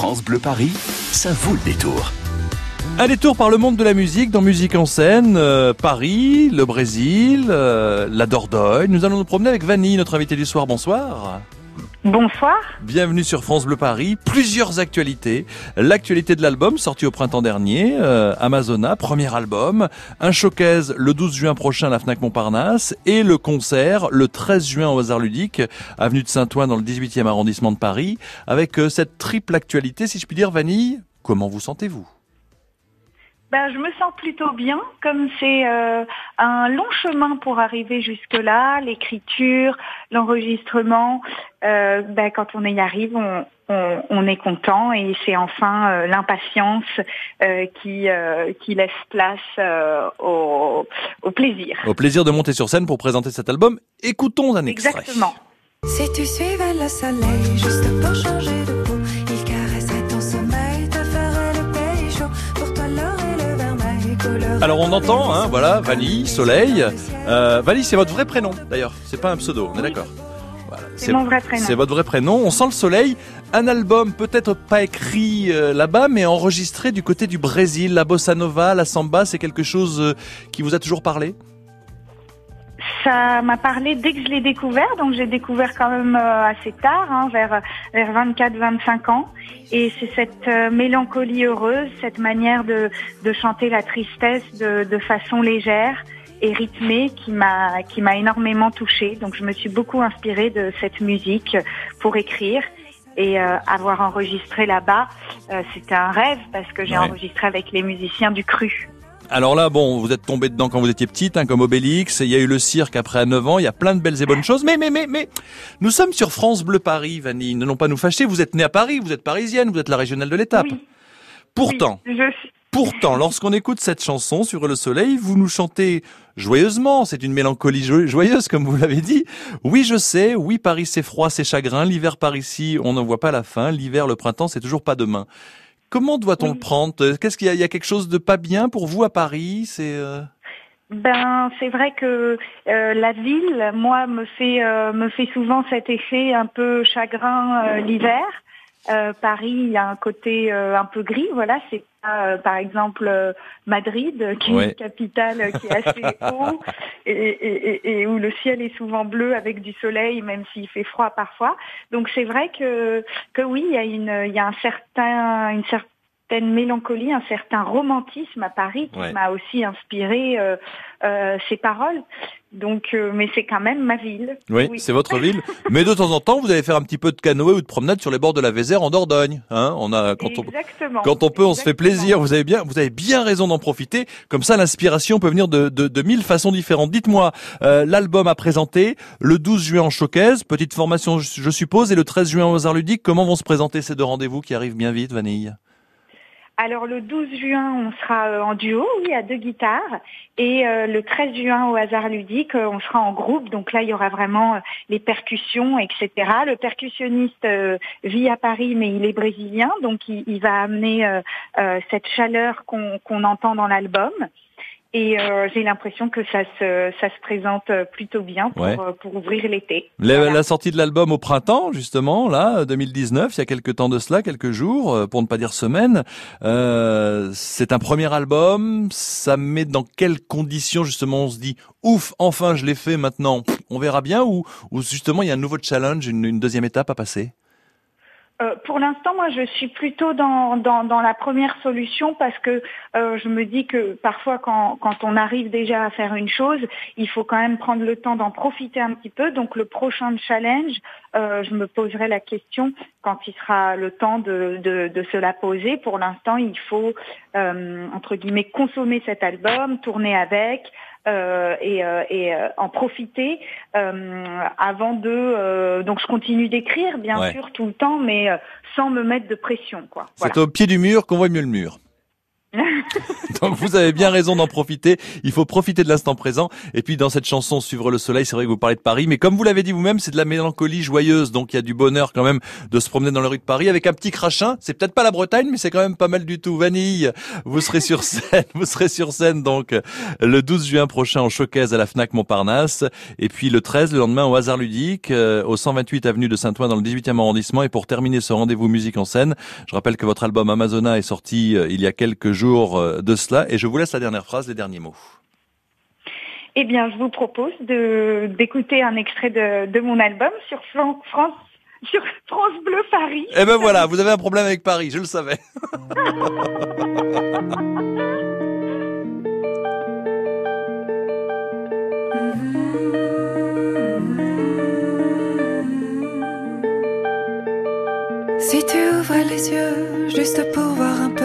France Bleu Paris, ça vaut le détour. Un détour par le monde de la musique, dans Musique en scène, euh, Paris, le Brésil, euh, la Dordogne. Nous allons nous promener avec Vanille, notre invité du soir. Bonsoir. Bonsoir. Bienvenue sur France Bleu Paris. Plusieurs actualités. L'actualité de l'album sorti au printemps dernier, euh, Amazona, premier album. Un showcase le 12 juin prochain à la Fnac Montparnasse et le concert le 13 juin au Hasard Ludique, avenue de Saint-Ouen dans le 18e arrondissement de Paris. Avec euh, cette triple actualité, si je puis dire, Vanille, comment vous sentez-vous? Ben, je me sens plutôt bien, comme c'est euh, un long chemin pour arriver jusque-là, l'écriture, l'enregistrement. Euh, ben, quand on y arrive, on, on, on est content et c'est enfin euh, l'impatience euh, qui, euh, qui laisse place au, au, plaisir. Au plaisir de monter sur scène pour présenter cet album. Écoutons un extrait. Exactement. Si tu suivais le soleil juste pour changer de Alors on entend, hein, voilà, Vanille, Soleil. Euh, Vanille, c'est votre vrai prénom d'ailleurs, c'est pas un pseudo, on est d'accord voilà. C'est mon vrai prénom. C'est votre vrai prénom. On sent le soleil. Un album peut-être pas écrit euh, là-bas, mais enregistré du côté du Brésil. La bossa nova, la samba, c'est quelque chose euh, qui vous a toujours parlé? Ça m'a parlé dès que je l'ai découvert, donc j'ai découvert quand même euh, assez tard, hein, vers vers 24-25 ans, et c'est cette euh, mélancolie heureuse, cette manière de de chanter la tristesse de, de façon légère et rythmée qui m'a qui m'a énormément touchée. Donc je me suis beaucoup inspirée de cette musique pour écrire. Et euh, avoir enregistré là-bas, euh, c'était un rêve parce que j'ai Ouais. enregistré avec les musiciens du Cru. Alors là, bon, vous êtes tombé dedans quand vous étiez petite, hein, comme Obélix. Il y a eu le cirque après à 9 ans. Il y a plein de belles et bonnes choses. Mais, mais, mais, mais, nous sommes sur France Bleu Paris, Vanille. Ne l'ont pas nous fâcher. Vous êtes née à Paris. Vous êtes parisienne. Vous êtes la régionale de l'étape. Oui, Pourtant, oui, je suis- Pourtant, lorsqu'on écoute cette chanson sur le soleil, vous nous chantez joyeusement. C'est une mélancolie jo- joyeuse, comme vous l'avez dit. Oui, je sais. Oui, Paris, c'est froid, c'est chagrin. L'hiver par ici, on n'en voit pas la fin. L'hiver, le printemps, c'est toujours pas demain. Comment doit-on Oui. le prendre Euh, Qu'est-ce qu'il y a, il y a quelque chose de pas bien pour vous à Paris C'est euh, Ben, c'est vrai que euh, la ville, moi, me fait euh, me fait souvent cet effet un peu chagrin euh, l'hiver. Euh, Paris, il y a un côté euh, un peu gris, voilà. C'est pas, euh, par exemple, euh, Madrid, qui est une capitale qui est assez haut et, et, et, et où le ciel est souvent bleu avec du soleil, même s'il fait froid parfois. Donc c'est vrai que que oui, il y a une il y a un certain une certaine mélancolie, un certain romantisme à Paris qui Ouais. m'a aussi inspiré euh, euh, ces paroles. Donc, euh, mais c'est quand même ma ville. oui, c'est votre ville. Mais de temps en temps, vous allez faire un petit peu de canoë ou de promenade sur les bords de la Vézère en Dordogne. Hein on a quand on Exactement. Quand on peut, on se fait plaisir. Vous avez bien, vous avez bien raison d'en profiter. Comme ça, l'inspiration peut venir de, de, de mille façons différentes. Dites-moi, euh, l'album à présenter le 12 juin en showcase, petite formation, je, je suppose, et le 13 juin aux Arts Ludiques. Comment vont se présenter ces deux rendez-vous qui arrivent bien vite, Vanille? Alors le 12 juin, on sera euh, en duo, oui, à deux guitares, et euh, le 13 juin au hasard ludique, euh, on sera en groupe. Donc là, il y aura vraiment les percussions, etc. Le percussionniste vit à Paris, mais il est brésilien, donc il, va amener cette chaleur qu'on entend dans l'album. Et euh, j'ai l'impression que ça se ça se présente euh, plutôt bien pour Ouais. euh, pour ouvrir l'été. la, Voilà. la sortie de l'album au printemps, justement, là, 2019, il y a quelques temps de cela, quelques jours, euh, pour ne pas dire semaines. Euh, c'est un premier album. Ça met dans quelles conditions, justement, on se dit, ouf, enfin, je l'ai fait maintenant. On verra bien ou, ou justement, il y a un nouveau challenge, une, une deuxième étape à passer? Euh, pour l'instant, moi, je suis plutôt dans, dans, dans la première solution parce que euh, je me dis que parfois, quand, quand on arrive déjà à faire une chose, il faut quand même prendre le temps d'en profiter un petit peu. Donc, le prochain challenge, euh, je me poserai la question quand il sera le temps de, de, de se la poser. Pour l'instant, il faut, euh, entre guillemets, consommer cet album, tourner avec. Euh, et, euh, et euh, en profiter euh, avant de euh, donc je continue d'écrire bien Ouais. sûr tout le temps mais euh, sans me mettre de pression quoi. Voilà. C'est au pied du mur qu'on voit mieux le mur. Donc vous avez bien raison d'en profiter. Il faut profiter de l'instant présent. Et puis dans cette chanson Suivre le soleil, c'est vrai que vous parlez de Paris, mais comme vous l'avez dit vous-même, c'est de la mélancolie joyeuse. Donc il y a du bonheur quand même de se promener dans les rues de Paris avec un petit crachin. C'est peut-être pas la Bretagne, mais c'est quand même pas mal du tout. Vanille, vous serez sur scène. Vous serez sur scène donc le 12 juin prochain en showcase à la Fnac Montparnasse. Et puis le 13, le lendemain au hasard ludique, euh, au 128 avenue de Saint-Ouen dans le 18e arrondissement. Et pour terminer ce rendez-vous musique en scène, je rappelle que votre album Amazona est sorti euh, il y a quelques jours euh, de cela. Et je vous laisse la dernière phrase, les derniers mots. Eh bien, je vous propose de d'écouter un extrait de, de mon album sur Fran- France sur France Bleu Paris. Eh ben voilà, vous avez un problème avec Paris, je le savais. Si tu ouvrais les yeux juste pour voir un peu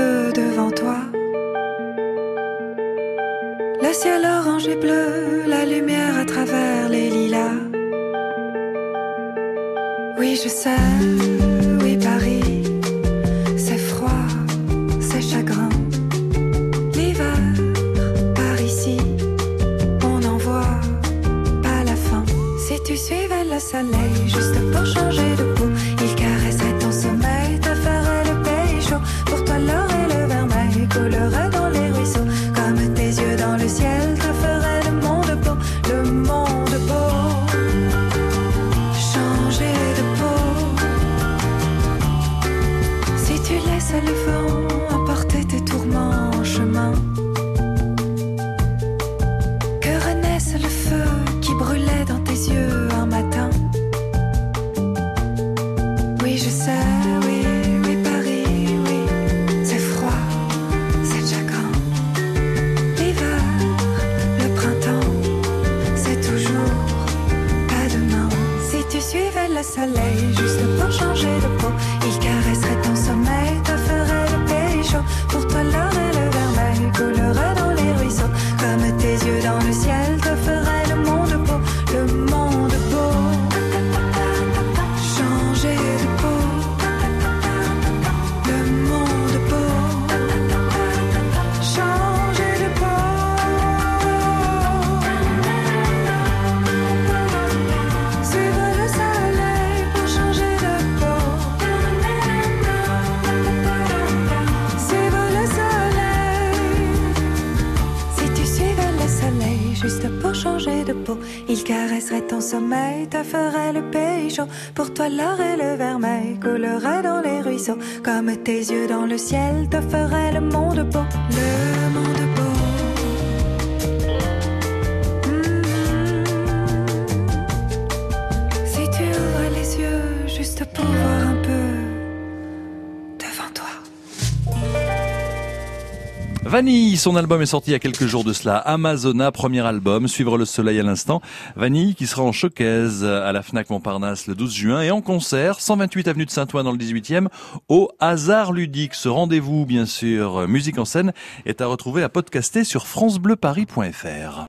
le ciel orange et bleu, la lumière à travers les lilas. Oui, je sais, oui, Paris, dans le ciel, juste pour changer de peau, il caresserait ton sommeil, te ferait le pays chaud. Pour toi, l'or et le vermeil coulerait dans les ruisseaux. Comme tes yeux dans le ciel, te ferait le monde beau. Vanille, son album est sorti il y a quelques jours de cela. Amazona, premier album, Suivre le soleil à l'instant. Vanille qui sera en showcase à la Fnac Montparnasse le 12 juin et en concert, 128 avenue de Saint-Ouen dans le 18e, au hasard ludique. Ce rendez-vous, bien sûr, musique en scène, est à retrouver à podcaster sur francebleuparis.fr.